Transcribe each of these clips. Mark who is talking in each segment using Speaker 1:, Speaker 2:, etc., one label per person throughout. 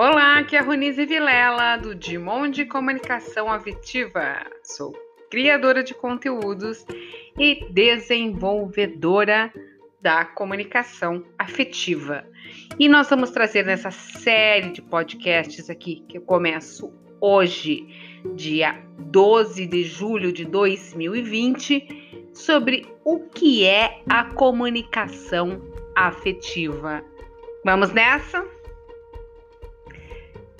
Speaker 1: Olá, aqui é a Ronise Vilela, do Dimon de Comunicação Afetiva. Sou criadora de conteúdos e desenvolvedora da comunicação afetiva. E nós vamos trazer nessa série de podcasts aqui, que eu começo hoje, dia 12 de julho de 2020, sobre o que é a comunicação afetiva. Vamos nessa?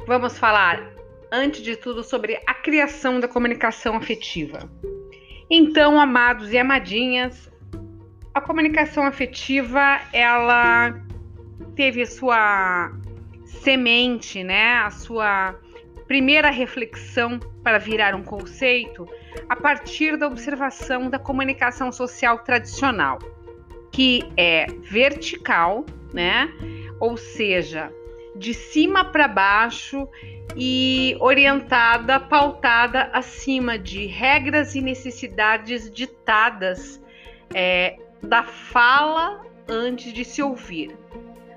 Speaker 1: Vamos falar, antes de tudo, sobre a criação da comunicação afetiva. Então, amados e amadinhas, a comunicação afetiva, ela teve sua semente, né? A sua primeira reflexão para virar um conceito a partir da observação da comunicação social tradicional, que é vertical, né? Ou seja, de cima para baixo e orientada, pautada acima de regras e necessidades ditadas é, da fala antes de se ouvir.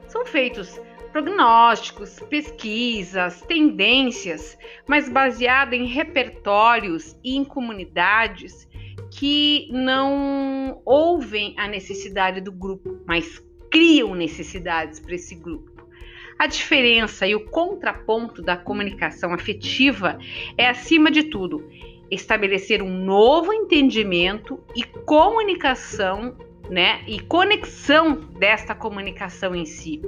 Speaker 1: São feitos prognósticos, pesquisas, tendências, mas baseada em repertórios e em comunidades que não ouvem a necessidade do grupo, mas criam necessidades para esse grupo. A diferença e o contraponto da comunicação afetiva é, acima de tudo, estabelecer um novo entendimento e comunicação, né? E conexão desta comunicação em si.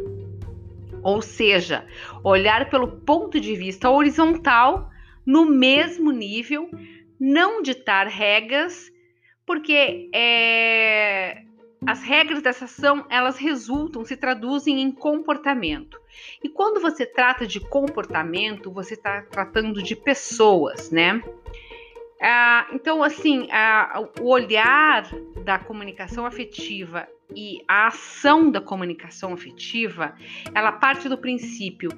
Speaker 1: Ou seja, olhar pelo ponto de vista horizontal, no mesmo nível, não ditar regras, porque é, as regras dessa ação, elas resultam, se traduzem em comportamento. E quando você trata de comportamento, você está tratando de pessoas, né? Ah, então, assim, ah, o olhar da comunicação afetiva e a ação da comunicação afetiva, ela parte do princípio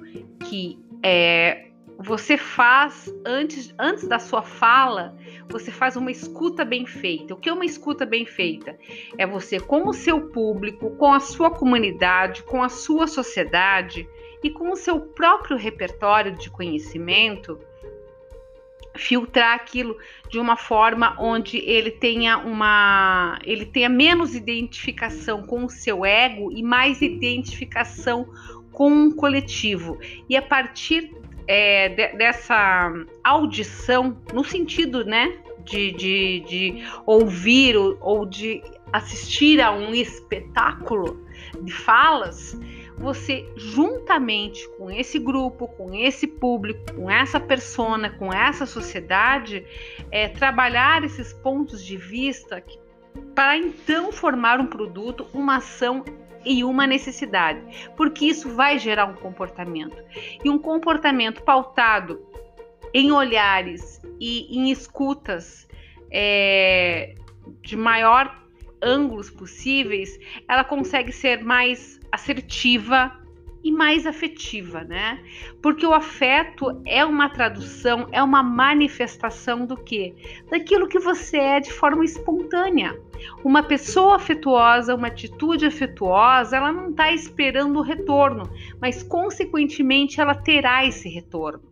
Speaker 1: que é, você faz antes, antes da sua fala, você faz uma escuta bem feita. O que é uma escuta bem feita? É você com o seu público, com a sua comunidade, com a sua sociedade e com o seu próprio repertório de conhecimento, filtrar aquilo de uma forma onde ele tenha uma ele tenha menos identificação com o seu ego e mais identificação com um coletivo. E a partir é, de, dessa audição, no sentido, né, de, de, de ouvir ou, ou de assistir a um espetáculo de falas, você juntamente com esse grupo, com esse público, com essa persona, com essa sociedade, é, trabalhar esses pontos de vista para então formar um produto, uma ação e uma necessidade, porque isso vai gerar um comportamento. E um comportamento pautado em olhares e em escutas é, de maior ângulos possíveis, ela consegue ser mais assertiva, e mais afetiva, né? Porque o afeto é uma tradução, é uma manifestação do que? Daquilo que você é de forma espontânea. Uma pessoa afetuosa, uma atitude afetuosa, ela não está esperando o retorno, mas consequentemente ela terá esse retorno.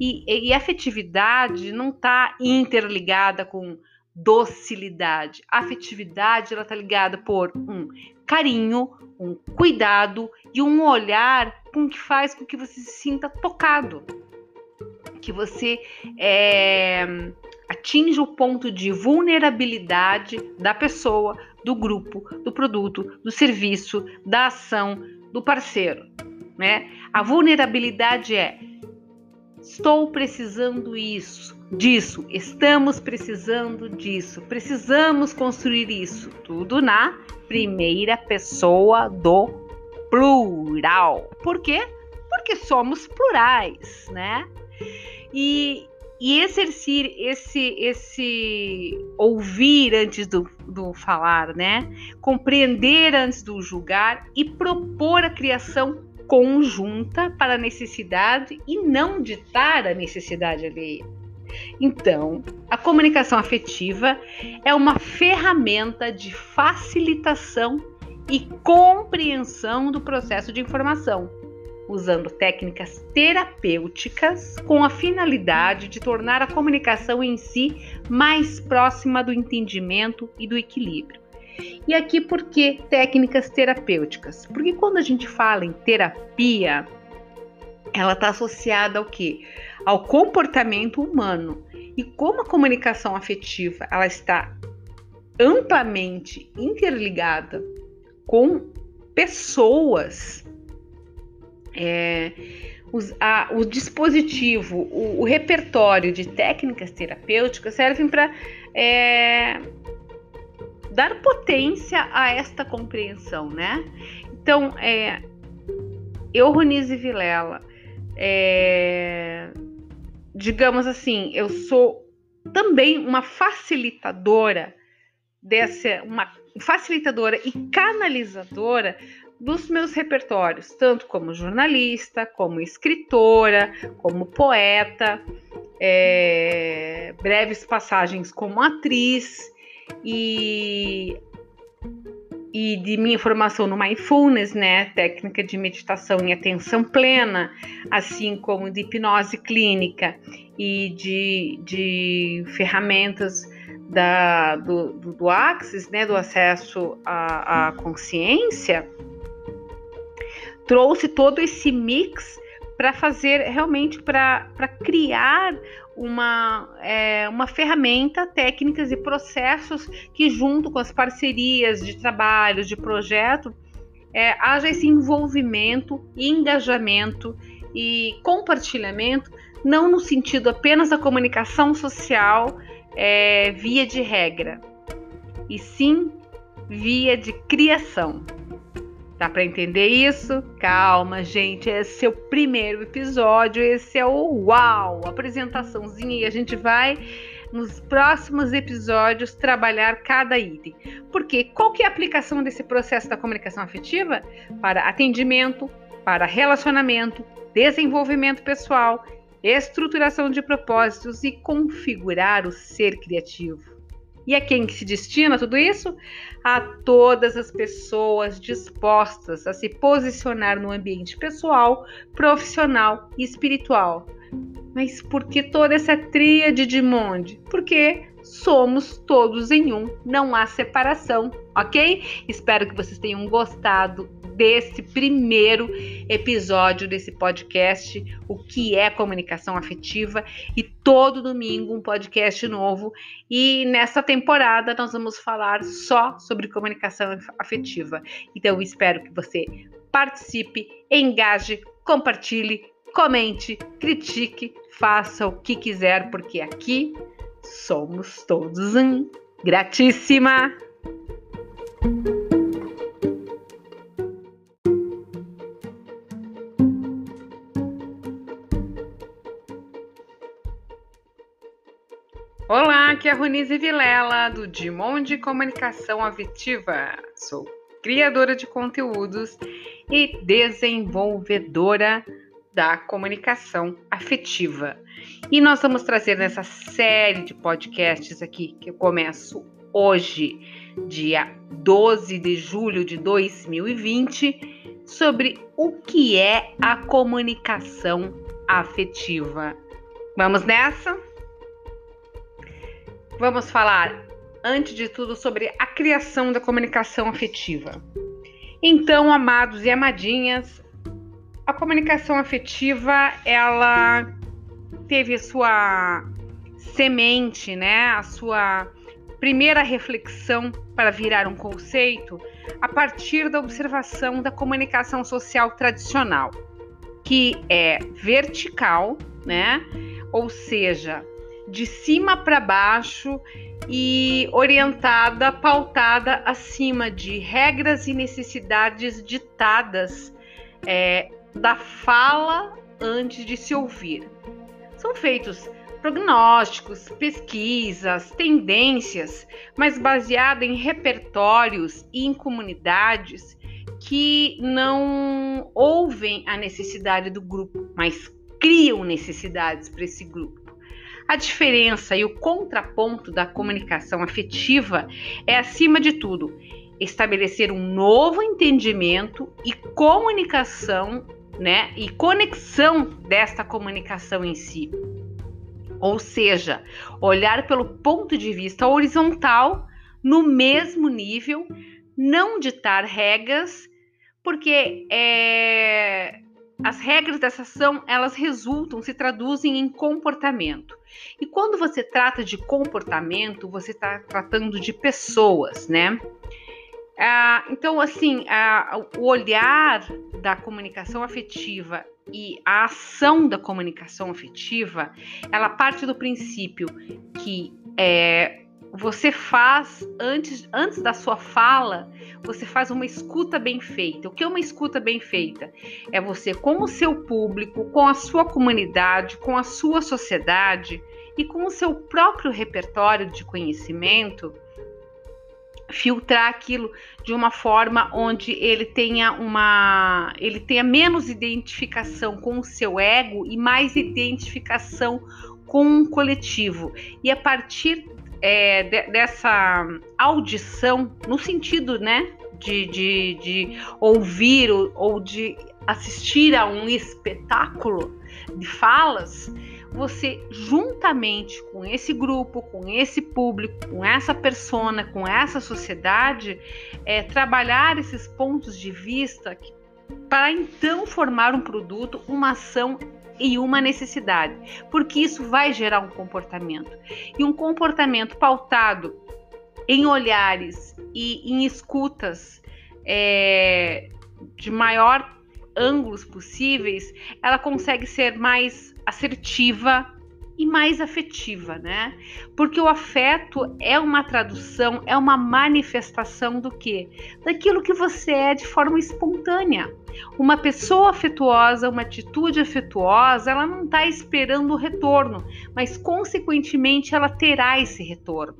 Speaker 1: E, e afetividade não está interligada com docilidade. A afetividade ela está ligada por um carinho, um cuidado e um olhar com que faz com que você se sinta tocado, que você é, atinja o ponto de vulnerabilidade da pessoa, do grupo, do produto, do serviço, da ação, do parceiro, né? A vulnerabilidade é estou precisando isso, disso, estamos precisando disso, precisamos construir isso, tudo na primeira pessoa do plural. Por quê? Porque somos plurais, né? E, e exercer esse, esse ouvir antes do, do falar, né? Compreender antes do julgar e propor a criação conjunta para a necessidade e não ditar a necessidade alheia. Então, a comunicação afetiva é uma ferramenta de facilitação e compreensão do processo de informação. usando técnicas terapêuticas com a finalidade de tornar a comunicação em si mais próxima do entendimento e do equilíbrio. E aqui por que técnicas terapêuticas? Porque quando a gente fala em terapia, ela está associada ao que? Ao comportamento humano. E como a comunicação afetiva ela está amplamente interligada com pessoas, é, os, a, o dispositivo, o, o, repertório de técnicas terapêuticas servem para é, dar potência a esta compreensão, né? Então, é, eu, Ronise Vilela, é, digamos assim, eu sou também uma facilitadora dessa, uma facilitadora e canalizadora dos meus repertórios, tanto como jornalista, como escritora, como poeta, é, breves passagens como atriz e, e de minha formação no mindfulness, né, técnica de meditação em atenção plena, assim como de hipnose clínica e de, de ferramentas da, do, do, do Axis, né, do acesso à, à consciência, trouxe todo esse mix para fazer realmente para criar uma, é, uma ferramenta, técnicas e processos que, junto com as parcerias de trabalho, de projeto, é, haja esse envolvimento, engajamento e compartilhamento, não no sentido apenas da comunicação social é, via de regra, e sim via de criação. Dá para entender isso? Calma, gente. Esse é o primeiro episódio. Esse é o uau, apresentaçãozinha e a gente vai nos próximos episódios trabalhar cada item. Porque qual que é a aplicação desse processo da comunicação afetiva para atendimento, para relacionamento, desenvolvimento pessoal, estruturação de propósitos e configurar o ser criativo? E a quem que se destina tudo isso? A todas as pessoas dispostas a se posicionar no ambiente pessoal, profissional e espiritual. Mas por que toda essa tríade de monde? Porque somos todos em um, não há separação, ok? Espero que vocês tenham gostado desse primeiro episódio desse podcast, o que é comunicação afetiva, e todo domingo um podcast novo. E nessa temporada nós vamos falar só sobre comunicação afetiva. Então espero que você participe, engaje, compartilhe, comente, critique, faça o que quiser, porque aqui somos todos um. Gratíssima! Olá, aqui é a Ronise Vilela, do Dimon de Comunicação Afetiva. Sou criadora de conteúdos e desenvolvedora da comunicação afetiva. E nós vamos trazer nessa série de podcasts aqui, que eu começo hoje, dia 12 de julho de 2020, sobre o que é a comunicação afetiva. Vamos nessa? Vamos falar, antes de tudo, sobre a criação da comunicação afetiva. Então, amados e amadinhas, a comunicação afetiva, ela teve sua semente, né? A sua primeira reflexão para virar um conceito a partir da observação da comunicação social tradicional, que é vertical, né? Ou seja, de cima para baixo e orientada, pautada acima de regras e necessidades ditadas é, da fala antes de se ouvir. São feitos prognósticos, pesquisas, tendências, mas baseada em repertórios e em comunidades que não ouvem a necessidade do grupo, mas criam necessidades para esse grupo. A diferença e o contraponto da comunicação afetiva é, acima de tudo, estabelecer um novo entendimento e comunicação né, e conexão desta comunicação em si. Ou seja, olhar pelo ponto de vista horizontal, no mesmo nível, não ditar regras, porque é, as regras dessa ação elas resultam, se traduzem em comportamento. E quando você trata de comportamento, você está tratando de pessoas, né? Ah, então, assim, ah, o olhar da comunicação afetiva e a ação da comunicação afetiva, ela parte do princípio que é, você faz antes, antes da sua fala, você faz uma escuta bem feita. O que é uma escuta bem feita? É você com o seu público, com a sua comunidade, com a sua sociedade e com o seu próprio repertório de conhecimento filtrar aquilo de uma forma onde ele tenha uma ele tenha menos identificação com o seu ego e mais identificação com o coletivo e a partir é, de, dessa audição no sentido né de, de, de ouvir ou, ou de assistir a um espetáculo de falas você juntamente com esse grupo, com esse público, com essa persona, com essa sociedade, é, trabalhar esses pontos de vista para então formar um produto, uma ação e uma necessidade, porque isso vai gerar um comportamento. E um comportamento pautado em olhares e em escutas é, de maior ângulos possíveis, ela consegue ser mais assertiva e mais afetiva, né? Porque o afeto é uma tradução, é uma manifestação do que? Daquilo que você é de forma espontânea. Uma pessoa afetuosa, uma atitude afetuosa, ela não está esperando o retorno, mas consequentemente ela terá esse retorno.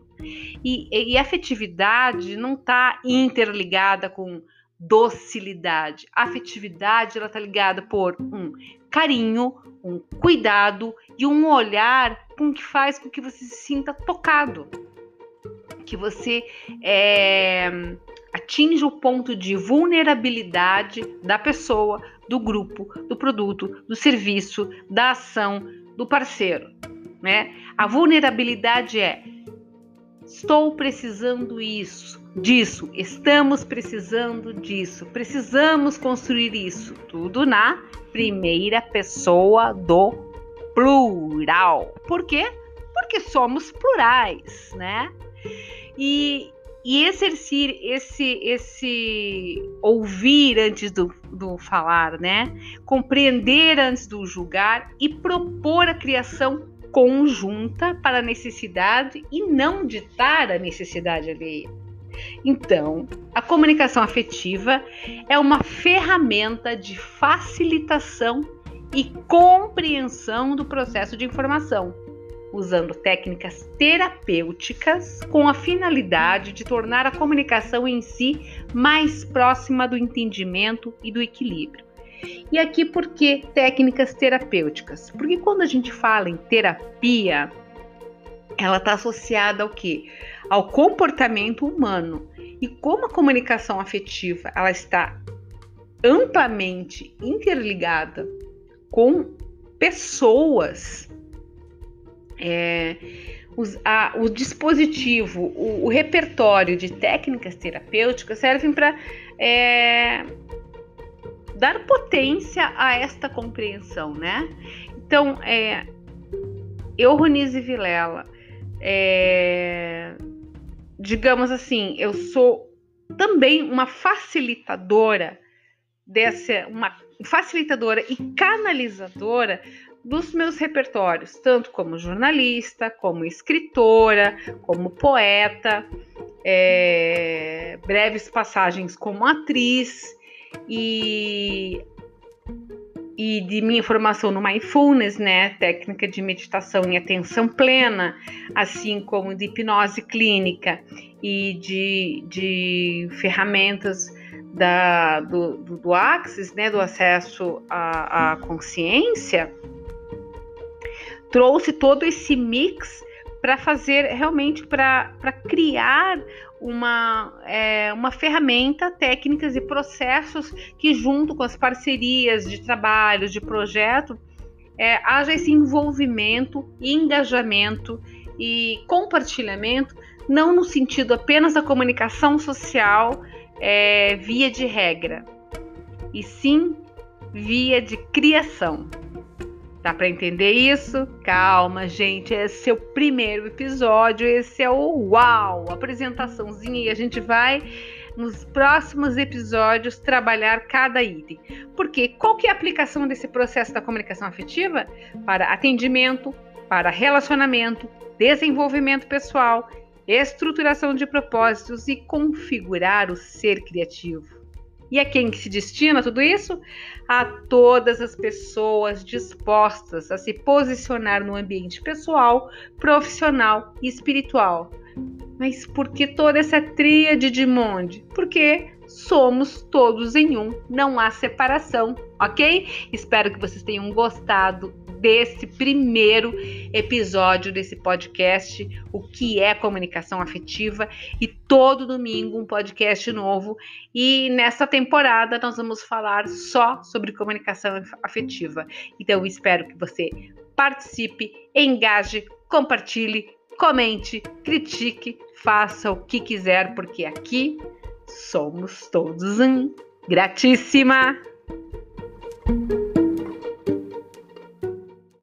Speaker 1: E, e afetividade não está interligada com docilidade. A afetividade ela está ligada por um carinho, um cuidado e um olhar com que faz com que você se sinta tocado, que você é, atinja o ponto de vulnerabilidade da pessoa, do grupo, do produto, do serviço, da ação, do parceiro, né? A vulnerabilidade é estou precisando isso disso, estamos precisando disso, precisamos construir isso, tudo na primeira pessoa do plural. Por quê? Porque somos plurais, né? E, e exercer esse, esse ouvir antes do, do falar, né? Compreender antes do julgar e propor a criação conjunta para a necessidade e não ditar a necessidade alheia. Então, a comunicação afetiva é uma ferramenta de facilitação e compreensão do processo de informação, usando técnicas terapêuticas com a finalidade de tornar a comunicação em si mais próxima do entendimento e do equilíbrio. E aqui por que técnicas terapêuticas? Porque quando a gente fala em terapia, ela está associada ao que? Ao comportamento humano. E como a comunicação afetiva ela está amplamente interligada com pessoas, é, os, a, o dispositivo, o, o, repertório de técnicas terapêuticas servem para é, dar potência a esta compreensão, né? Então, é, eu, Ronise Vilela, é, digamos assim, eu sou também uma facilitadora dessa, uma facilitadora e canalizadora dos meus repertórios, tanto como jornalista, como escritora, como poeta, é, breves passagens como atriz e e de minha formação no mindfulness, né, técnica de meditação em atenção plena, assim como de hipnose clínica e de, de ferramentas da, do, do, do Axis, né, do acesso à, à consciência, trouxe todo esse mix para fazer realmente para criar uma, é, uma ferramenta, técnicas e processos que, junto com as parcerias de trabalho, de projeto, é, haja esse envolvimento, engajamento e compartilhamento, não no sentido apenas da comunicação social é, via de regra, e sim via de criação. Dá para entender isso? Calma, gente. Esse é o primeiro episódio. Esse é o uau, apresentaçãozinha e a gente vai nos próximos episódios trabalhar cada item. Porque qual que é a aplicação desse processo da comunicação afetiva para atendimento, para relacionamento, desenvolvimento pessoal, estruturação de propósitos e configurar o ser criativo? E a quem que se destina tudo isso? A todas as pessoas dispostas a se posicionar no ambiente pessoal, profissional e espiritual. Mas por que toda essa tríade de monde? Porque somos todos em um, não há separação, ok? Espero que vocês tenham gostado desse primeiro episódio desse podcast, o que é comunicação afetiva, e todo domingo um podcast novo. E nessa temporada nós vamos falar só sobre comunicação afetiva. Então espero que você participe, engaje, compartilhe, comente, critique, faça o que quiser, porque aqui somos todos um. Gratíssima!